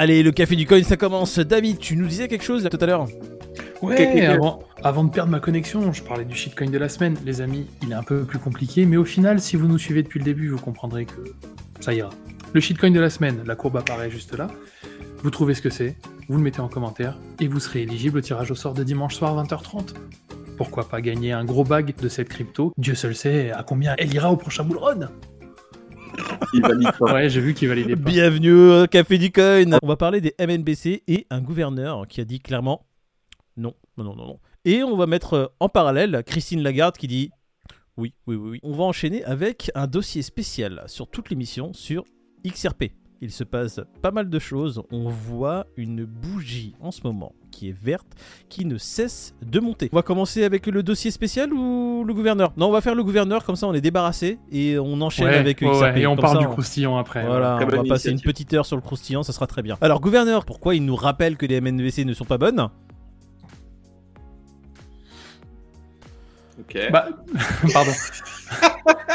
Allez, le café du coin, ça commence. David, tu nous disais quelque chose tout à l'heure Ouais, avant, avant de perdre ma connexion, je parlais du shitcoin de la semaine. Les amis, il est un peu plus compliqué, mais au final, si vous nous suivez depuis le début, vous comprendrez que ça ira. Le shitcoin de la semaine, la courbe apparaît juste là. Vous trouvez ce que c'est, vous le mettez en commentaire, et vous serez éligible au tirage au sort de dimanche soir 20h30. Pourquoi pas gagner un gros bag de cette crypto? Dieu seul sait à combien elle ira au prochain bull run Il valide pas. Ouais, j'ai vu qu'il validait pas. Bienvenue au Café du Coin. On va parler des MNBC et un gouverneur qui a dit clairement non, non, non, non, non. Et on va mettre euh, en parallèle Christine Lagarde qui dit oui, oui, oui, oui. On va enchaîner avec un dossier spécial sur toute l'émission sur XRP. Il se passe pas mal de choses. On voit une bougie en ce moment qui est verte, qui ne cesse de monter. On va commencer avec le dossier spécial ou le gouverneur? Non, on va faire le gouverneur, comme ça on est débarrassé et on enchaîne Ouais, avec ouais, XRP. ouais, et on Comme parle ça, du croustillant après. Voilà, on va passer une petite heure sur le croustillant, ça sera très bien. Alors, gouverneur, pourquoi il nous rappelle que les MNVC ne sont pas bonnes? Ok. Bah, pardon.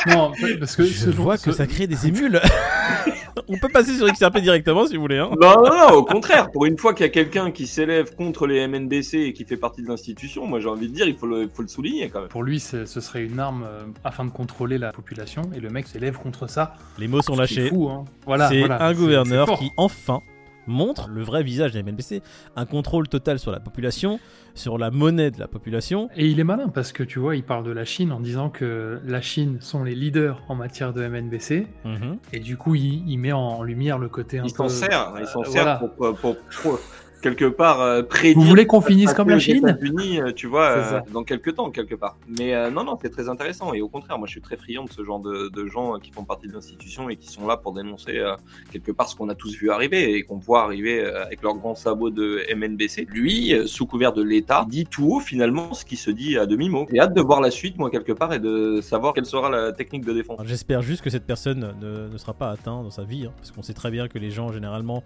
Non, parce que Je vois que ça crée des émules. on peut passer sur XRP directement si vous voulez. Hein. Non, non, non, au contraire. Pour une fois qu'il y a quelqu'un qui s'élève contre les MNBC et qui fait partie de l'institution, moi j'ai envie de dire, il faut le, faut le souligner quand même. Pour lui, c'est- ce serait une arme euh, afin de contrôler la population, et le mec s'élève contre ça. Les mots sont lâchés. fou, hein. Voilà, c'est voilà, un gouverneur qui enfin montre le vrai visage des MNBC, un contrôle total sur la population, sur la monnaie de la population. Et il est malin parce que tu vois, il parle de la Chine en disant que la Chine sont les leaders en matière de MNBC, Mhm. et du coup, il, il met en lumière le côté un Il peu. s'en sert, il s'en euh, sert voilà. pour, pour, pour- pour, quelque part euh, prédire. Vous voulez qu'on finisse comme la Chine États-Unis, euh, tu vois, euh, dans quelques temps, quelque part. Mais euh, non, non, c'est très intéressant. Et au contraire, moi, je suis très friand de ce genre de, de gens qui font partie de l'institution et qui sont là pour dénoncer euh, quelque part ce qu'on a tous vu arriver et qu'on voit arriver euh, avec leurs grands sabots de MNBC. Lui, euh, sous couvert de l'État, dit tout haut finalement ce qui se dit à demi-mot. J'ai hâte de voir la suite, moi, quelque part, et de savoir quelle sera la technique de défense. J'espère juste que cette personne ne, ne sera pas atteinte dans sa vie, hein, parce qu'on sait très bien que les gens généralement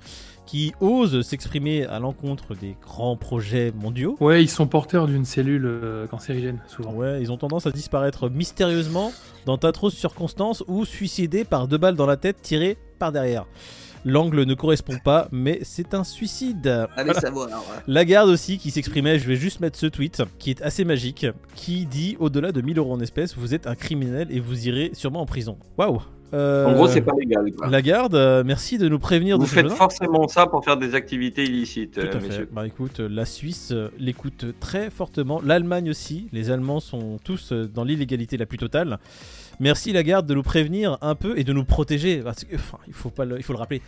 qui osent s'exprimer à l'encontre des grands projets mondiaux, Ouais, ils sont porteurs d'une cellule euh, cancérigène, souvent. Ouais, ils ont tendance à disparaître mystérieusement dans d'atroces circonstances ou suicidés par deux balles dans la tête tirées par derrière. L'angle ne correspond pas, mais c'est un suicide. Allez savoir. Lagarde aussi qui s'exprimait, je vais juste mettre ce tweet qui est assez magique, qui dit au-delà de 1000 euros en espèces, vous êtes un criminel et vous irez sûrement en prison. Waouh Euh, En gros, c'est pas légal. quoi. Lagarde, euh, merci de nous prévenir Vous de ce faites forcément ça pour faire des activités illicites, Tout euh, à fait. messieurs. Bah écoute, euh, la Suisse euh, l'écoute très fortement, l'Allemagne aussi, les Allemands sont tous euh, dans l'illégalité la plus totale. Merci Lagarde de nous prévenir un peu et de nous protéger, parce que, enfin, il faut, pas le, il faut le rappeler,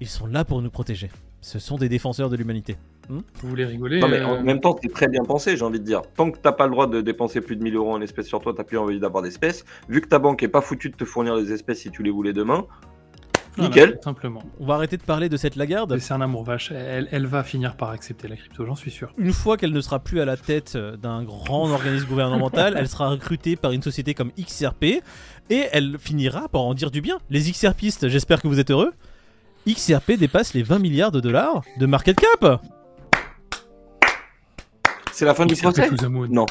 ils sont là pour nous protéger. Ce sont des défenseurs de l'humanité. Vous voulez rigoler Non, mais euh, en même temps, c'est très bien pensé, j'ai envie de dire. Tant que t'as pas le droit de dépenser plus de 1000 euros en espèces sur toi, t'as plus envie d'avoir d'espèces. Vu que ta banque est pas foutue de te fournir les espèces si tu les voulais demain, voilà, nickel. tout simplement. On va arrêter de parler de cette Lagarde. C'est un amour vache. Elle, elle va finir par accepter la crypto, j'en suis sûr. Une fois qu'elle ne sera plus à la tête euh, d'un grand organisme gouvernemental, elle sera recrutée par une société comme XRP et elle finira par en dire du bien. Les XRPistes, j'espère que vous êtes heureux. XRP dépasse les 20 milliards de dollars de market cap. c'est la fin du procès. Non.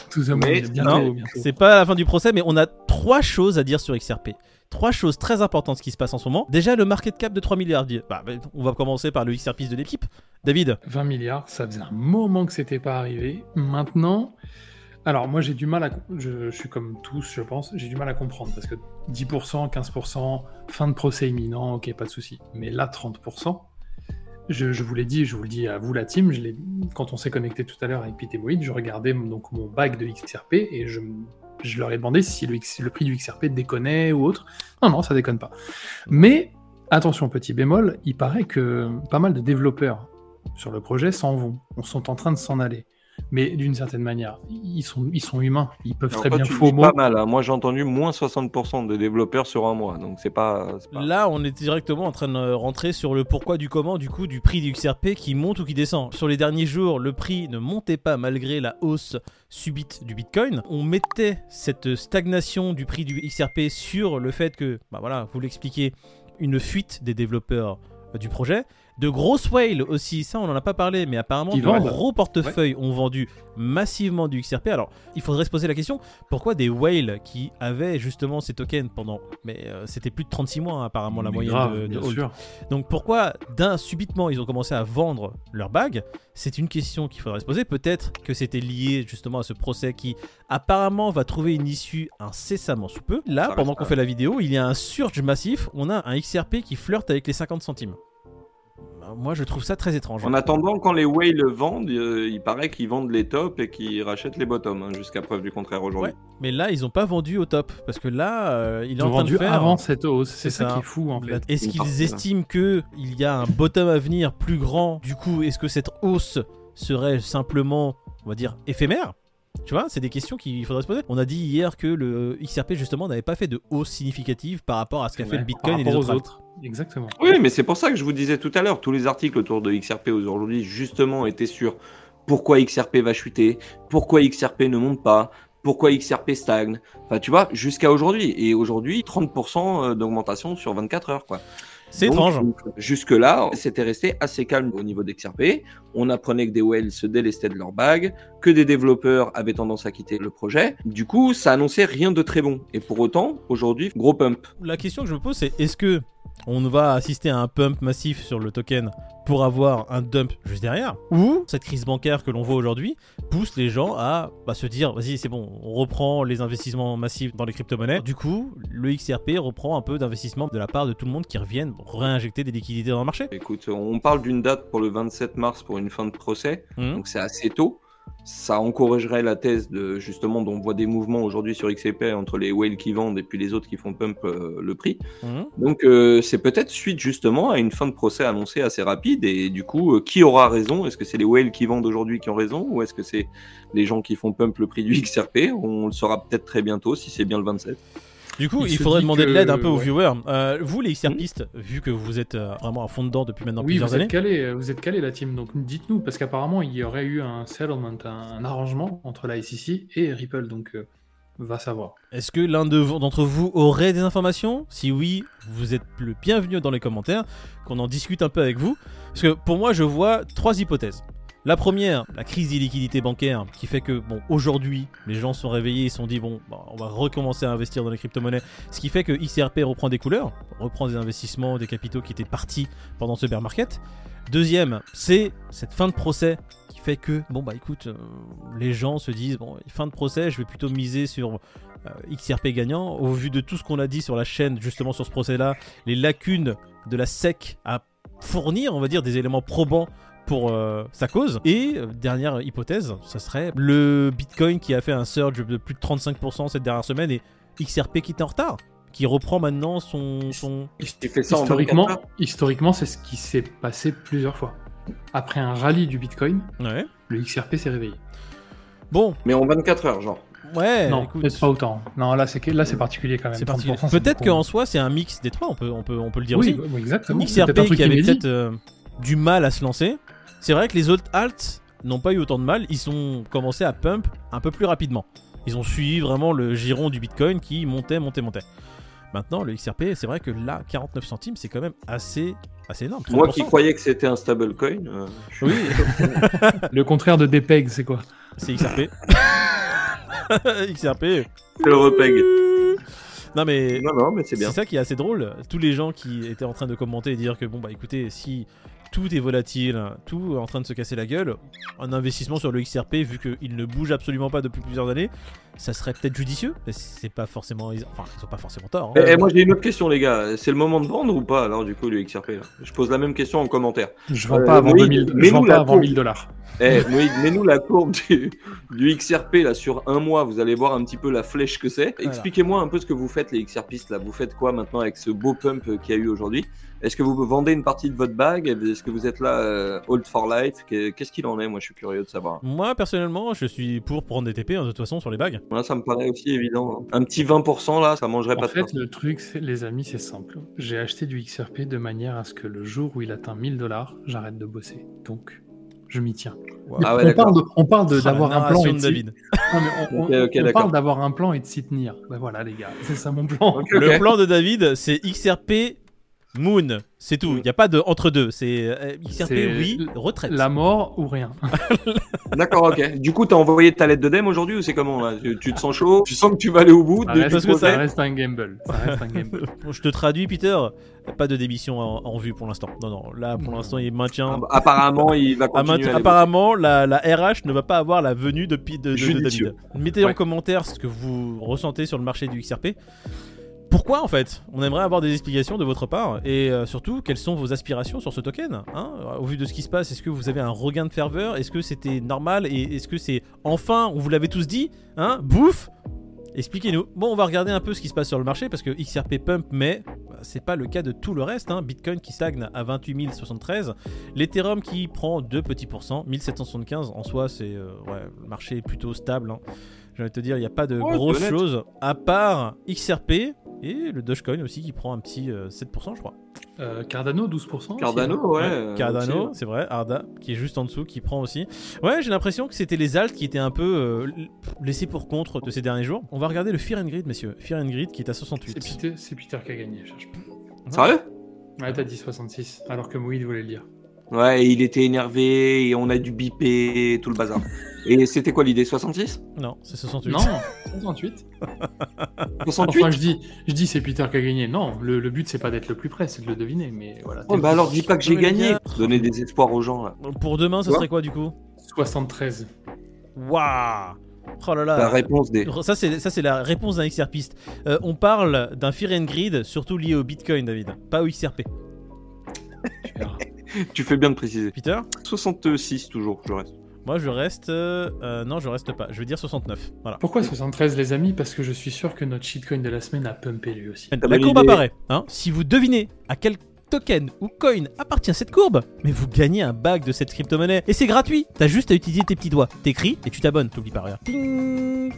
C'est pas la fin du procès, mais on a trois choses à dire sur XRP. Trois choses très importantes qui se passent en ce moment. Déjà, le market cap de 3 milliards. Bah, bah, on va commencer par le XRPiste de l'équipe. David, 20 milliards, ça faisait un moment que c'était pas arrivé. Maintenant, alors moi j'ai du mal à, je, suis comme tous, je pense, j'ai du mal à comprendre parce que 10%, 15%, fin de procès imminent, ok, pas de souci. Mais là, 30%, je, je vous l'ai dit, je vous le dis à vous la team, quand on s'est connecté tout à l'heure avec Pitémoïd, je regardais donc mon bac de XRP et je, je leur ai demandé si le, prix du XRP déconnait ou autre. Non, non, ça déconne pas. Mais attention, petit bémol, il paraît que pas mal de développeurs sur le projet s'en vont, on sont en train de s'en aller. Mais d'une certaine manière, ils sont, ils sont humains, ils peuvent Alors, très toi, bien faux dis mot. pas mal. hein. Moi, j'ai entendu moins 60% de développeurs sur un mois. Donc, c'est pas. c'est pas- là, on est directement en train de rentrer sur le pourquoi du comment, du coup, du prix du XRP qui monte ou qui descend. Sur les derniers jours, le prix ne montait pas malgré la hausse subite du Bitcoin. On mettait cette stagnation du prix du XRP sur le fait que, bah voilà, vous l'expliquez, une fuite des développeurs euh, du projet. De grosses whales aussi, ça on en a pas parlé, mais apparemment Qui de vendent. gros portefeuilles ont vendu massivement du XRP. Alors il faudrait se poser la question, pourquoi des whales qui avaient justement ces tokens pendant, mais euh, c'était plus de 36 mois hein, apparemment la Mais moyenne grave, de, de bien hold. sûr. Donc pourquoi d'un subitement ils ont commencé à vendre leurs bagues? C'est une question qu'il faudrait se poser. Peut-être que c'était lié justement à ce procès qui apparemment va trouver une issue incessamment sous peu. Là, pendant qu'on fait la vidéo, il y a un surge massif. On a un XRP qui flirte avec les 50 centimes. Bah, Moi, je trouve ça très étrange. En attendant, quand les whales vendent, euh, il paraît qu'ils vendent les tops et qu'ils rachètent les bottoms, hein, jusqu'à preuve du contraire aujourd'hui. Mais là, ils n'ont pas vendu au top parce que là, euh, il est Ils en ont train vendu de faire. avant cette hausse. C'est ça, ça. qui est fou en fait. Est-ce qu'ils estiment que il y a un bottom à venir plus grand Du coup, est-ce que cette hausse serait simplement, on va dire, éphémère? Tu vois, c'est des questions qu'il faudrait se poser. On a dit hier que le XRP justement n'avait pas fait de hausse significative par rapport à ce qu'a fait le Bitcoin et les autres. aux autres. Exactement. Oui, mais c'est pour ça que je vous disais tout à l'heure, tous les articles autour de XRP aujourd'hui, justement, étaient sur pourquoi XRP va chuter, pourquoi XRP ne monte pas, pourquoi XRP stagne. Enfin, tu vois, jusqu'à aujourd'hui. Et aujourd'hui, 30% d'augmentation sur 24 heures, quoi. C'est étrange. Jusque-là, c'était resté assez calme au niveau d'XRP. On apprenait que des whales se délestaient de leurs bagues, que des développeurs avaient tendance à quitter le projet. Du coup, ça annonçait rien de très bon. Et pour autant, aujourd'hui, gros pump. La question que je me pose, c'est est-ce que on va assister à un pump massif sur le token pour avoir un dump juste derrière Ou cette crise bancaire que l'on voit aujourd'hui pousse les gens à bah, se dire vas-y, c'est bon, on reprend les investissements massifs dans les crypto-monnaies. Du coup, le XRP reprend un peu d'investissement de la part de tout le monde qui reviennent réinjecter des liquidités dans le marché. Écoute, on parle d'une date pour le 27 mars pour une fin de procès. Mhm. Donc c'est assez tôt. Ça encouragerait la thèse de justement dont on voit des mouvements aujourd'hui sur XRP entre les whales qui vendent et puis les autres qui font pump euh, le prix. Mhm. Donc euh, c'est peut-être suite justement à une fin de procès annoncée assez rapide et du coup euh, qui aura raison? Est-ce que c'est les whales qui vendent aujourd'hui qui ont raison ou est-ce que c'est les gens qui font pump le prix du XRP On le saura peut-être très bientôt si c'est bien le 27. Du coup, Il faudrait demander de l'aide un peu aux ouais. viewers. Euh, vous, les XRPistes, vu que vous êtes euh, vraiment à fond dedans depuis maintenant oui, plusieurs vous années, êtes calés, vous êtes calés la team. Donc dites-nous parce qu'apparemment il y aurait eu un settlement, un, un arrangement entre la SEC et Ripple. Donc euh, va savoir. Est-ce que l'un de d'entre vous aurait des informations? Si oui, vous êtes le bienvenu dans les commentaires, qu'on en discute un peu avec vous. Parce que pour moi, je vois trois hypothèses. La première, la crise d'illiquidité bancaire, qui fait que, bon, aujourd'hui, les gens sont réveillés et se sont dit, bon, bah, on va recommencer à investir dans les crypto-monnaies. Ce qui fait que XRP reprend des couleurs, reprend des investissements, des capitaux qui étaient partis pendant ce bear market. Deuxième, c'est cette fin de procès qui fait que, bon, bah écoute, euh, les gens se disent, bon, fin de procès, je vais plutôt miser sur euh, XRP gagnant. Au vu de tout ce qu'on a dit sur la chaîne, justement sur ce procès-là, les lacunes de la SEC à fournir, on va dire, des éléments probants pour euh, sa cause. Et euh, dernière hypothèse, ça serait le Bitcoin qui a fait un surge de plus de 35% cette dernière semaine et XRP qui est en retard, qui reprend maintenant son... son... Il fait ça en 24 Historiquement, historiquement c'est ce qui s'est passé plusieurs fois. Après un rallye du Bitcoin, Ouais. le XRP s'est réveillé. Bon, Mais en 24 heures, genre. ouais, non, peut-être pas autant. Non, là c'est là c'est particulier quand même. c'est particulier. 30%, c'est Peut-être qu'en soi, c'est un mix des trois, on peut, on peut, on peut le dire Oui, aussi. oui, exactement. C'est XRP qui avait peut-être euh, du mal à se lancer. C'est vrai que les autres alts n'ont pas eu autant de mal. Ils ont commencé à pump un peu plus rapidement. Ils ont suivi vraiment le giron du Bitcoin qui montait, montait, montait. Maintenant, le XRP, c'est vrai que là, 49 centimes, c'est quand même assez, assez énorme. Moi qui 30%. croyais que c'était un stablecoin, euh, je Oui, Le contraire de DPEG, c'est quoi? C'est XRP. XRP. c'est le repeg. Non mais Non, non, mais c'est bien. C'est ça qui est assez drôle. Tous les gens qui étaient en train de commenter et dire que bon bah écoutez, si tout est volatile, tout est en train de se casser la gueule, un investissement sur le XRP vu qu'il ne bouge absolument pas depuis plusieurs années, ça serait peut-être judicieux. Mais c'est pas forcément, ils- enfin ils ont pas forcément tort. hein. Eh, eh, moi j'ai une autre question les gars, c'est le moment de vendre ou pas alors du coup le XRP là? Je pose la même question en commentaire. Je vends Euh, pas avant oui, 2000, mais je vends pas avant courbe. 1000 dollars. Eh Moïse, mets-nous la courbe du, du XRP là sur un mois, vous allez voir un petit peu la flèche que c'est. Voilà. Expliquez-moi un peu ce que vous faites les XRPistes là, vous faites quoi maintenant avec ce beau pump qu'il y a eu aujourd'hui? Est-ce que vous vendez une partie de votre bague? Est-ce que vous êtes là euh, hold for life? Qu'est- Qu'est-ce qu'il en est? Moi je suis curieux de savoir. Moi personnellement, je suis pour prendre des TP hein, de toute façon sur les bagues. Moi ça me paraît aussi évident. hein. Un petit 20% là, ça mangerait En pas de fait, le truc, les amis, c'est simple. J'ai acheté du XRP de manière à ce que le jour où il atteint 1000 dollars, j'arrête de bosser. Donc, je m'y tiens. Ah ouais, on, parle de- on parle de- Ah, d'avoir un plan et de David. Non, mais on, on- Ok, ok, on parle d'avoir un plan et de s'y tenir. Ben voilà, les gars, c'est ça mon plan. Ok, Le plan de David, c'est XRP Moon, c'est tout. Il Mm. n'y a pas de entre deux. C'est euh, XRP, C'est oui, retraite. La mort ou rien. D'accord, ok. Du coup, t'as envoyé ta lettre de dème aujourd'hui ou c'est comment là? Tu, tu te sens chaud? Tu sens que tu vas aller au bout Ça de reste, que ça reste un gamble. Ça reste un gamble. Bon, Je te traduis, Peter. Pas de démission en, en vue pour l'instant. Non, non. Là, pour l'instant, il maintient. Ah, bah, Apparemment, il va continuer. apparemment, la, la RH ne va pas avoir la venue de, de, de- de Judicieux. David. Mettez en commentaire ce que vous ressentez sur le marché du XRP. Pourquoi en fait On aimerait avoir des explications de votre part et euh, surtout quelles sont vos aspirations sur ce token hein? Au vu de ce qui se passe, est-ce que vous avez un regain de ferveur? Est-ce que c'était normal et est-ce que c'est enfin, on vous l'avait tous dit, hein? Bouffe Expliquez-nous. Bon, on va regarder un peu ce qui se passe sur le marché parce que XRP pump, mais bah, c'est pas le cas de tout le reste. hein. Bitcoin qui stagne à 28 073, l'Ethereum qui prend 2 petits pourcents, 1775 en soi, c'est euh, ouais, le marché est plutôt stable. hein. Envie de te dire, il n'y a pas de grosses choses à part XRP et le Dogecoin aussi qui prend un petit euh, 7%, je crois. Euh, Cardano, 12%. aussi, Cardano, hein. ouais. Ouais, euh, Cardano, aussi. c'est vrai, Arda qui est juste en dessous, qui prend aussi. Ouais, j'ai l'impression que c'était les alts qui étaient un peu euh, laissés pour contre de ces derniers jours. On va regarder le Fear and Greed, messieurs. Fear and Greed qui est à C'est 68. Peter, c'est Peter qui a gagné, cherche pas. Sérieux? Ouais, t'as dit 66, alors que Moïd voulait le dire. Ouais, et il était énervé et on a dû biper et tout le bazar. et c'était quoi l'idée 66 Non, c'est 68. Non, 68. 68 Enfin, je dis, je dis c'est Peter qui a gagné. Non, le, le but c'est pas d'être le plus près, c'est de le deviner. Mais voilà. Ouais, bah alors dis pas que j'ai gagné. Donner des espoirs aux gens là. Pour demain, ça serait quoi? du coup? 73. Waouh Oh là La là réponse des. Ça c'est ça c'est la réponse d'un XRPiste. Euh, on parle d'un Fear and Greed surtout lié au Bitcoin, David, pas au XRP. Tu fais bien de préciser. Peter 66 toujours, je reste. Moi je reste euh, non, je reste pas. Je vais dire 69. Voilà. Pourquoi 73 les amis? Parce que je suis sûr que notre shitcoin de la semaine a pumpé lui aussi. La courbe idée. apparaît. Hein si vous devinez à quel token ou coin appartient cette courbe, mais vous gagnez un bac de cette crypto-monnaie. Et c'est gratuit. T'as juste à utiliser tes petits doigts. T'écris et tu t'abonnes. T'oublies pas rien.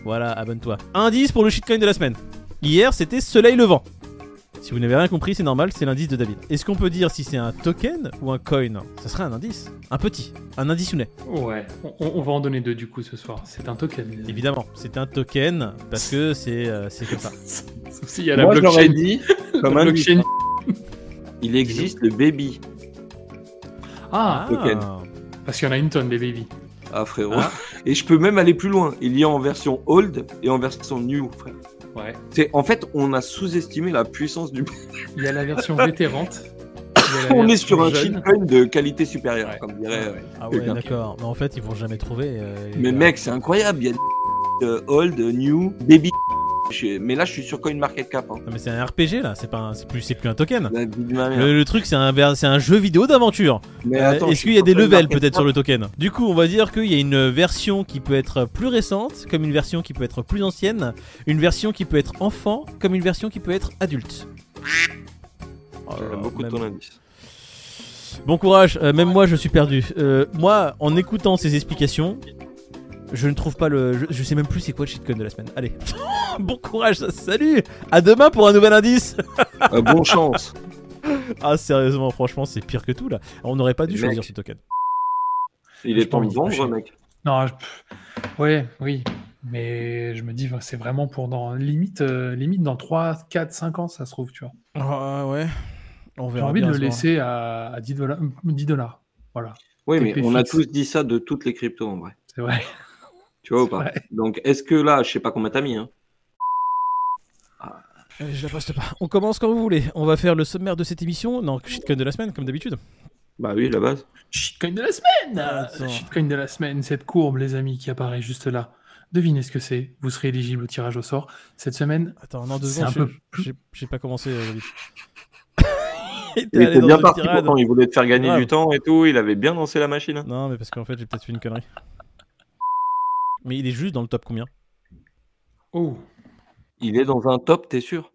Voilà, abonne-toi. Indice pour le shitcoin de la semaine. Hier, c'était Soleil Levant. Si vous n'avez rien compris, c'est normal, c'est l'indice de David. Est-ce qu'on peut dire si c'est un token ou un coin? Ça serait un indice. Un petit. Un indice sounet. Ouais, on, on va en donner deux du coup ce soir. C'est un token. Évidemment, c'est un token parce que c'est euh, c'est comme ça. Sauf s'il y a la Moi j'aurais blockchain. dit, la comme indice, blockchain. il existe le baby. Ah, token. parce qu'il y en a une tonne des baby. Ah frérot. Ah. Et je peux même aller plus loin. Il y a en version old et en version new, frère. Ouais. C'est en fait, on a sous-estimé la puissance du. Il y a la version vétérante. on est sur un jeune. shitcoin de qualité supérieure, Ouais. comme dirait. euh, Ah ouais, Quelqu'un. d'accord. Mais en fait, ils vont jamais trouver. euh, Mais gars. mec, c'est incroyable. Il y a des euh, old, new, baby. Je- Mais là, je suis sur CoinMarketCap. Hein. Non, mais c'est un RPG là, c'est pas un- c'est plus c'est plus un token. Le, le truc c'est un c'est un jeu vidéo d'aventure. Mais Euh, attends, Est-ce qu'il y a des levels peut-être sur le token? Du coup, on va dire qu'il y a une version qui peut être plus récente, comme une version qui peut être plus ancienne, une version qui peut être enfant, comme une version qui peut être adulte. Oh J'aime beaucoup même- ton indice. Bon courage, euh, même moi je suis perdu. Euh, moi, en écoutant ces explications, je ne trouve pas le. Je, je sais même plus c'est quoi le shitcoin de la semaine. Allez, bon courage, salut À demain pour un nouvel indice Euh, bon chance. Ah, sérieusement, franchement, c'est pire que tout là. On n'aurait pas dû Mec. choisir ce token. Il est pas temps de vendre, mec. Non, je- ouais, oui. Mais je me dis, c'est vraiment pour dans limite, euh, limite dans 3, 4, 5 ans, ça se trouve, tu vois. Ah ouais, on J'ai verra envie de le laisser à, à 10 dollars. 10 dollars. Voilà, Oui, mais on a tous dit ça de toutes les cryptos en vrai. c'est vrai. Tu vois ou pas vrai. Donc, est-ce que là, je sais pas combien t'as mis, hein je la poste pas. On commence quand vous voulez. On va faire le sommaire de cette émission. Non, shitcoin de la semaine, comme d'habitude. Bah oui, la base. Shitcoin de la semaine Attends. Shitcoin de la semaine, cette courbe, les amis, qui apparaît juste là. Devinez ce que c'est. Vous serez éligible au tirage au sort. Cette semaine, Attends, non, deux secondes. peu J'ai pas commencé, euh, David. il était Il était bien parti pourtant, il voulait te faire gagner du temps et tout, il avait bien lancé la machine. hein. Non, mais parce qu'en fait, j'ai peut-être fait une connerie. Mais il est juste dans le top combien? Oh, Il est dans un top, t'es sûr?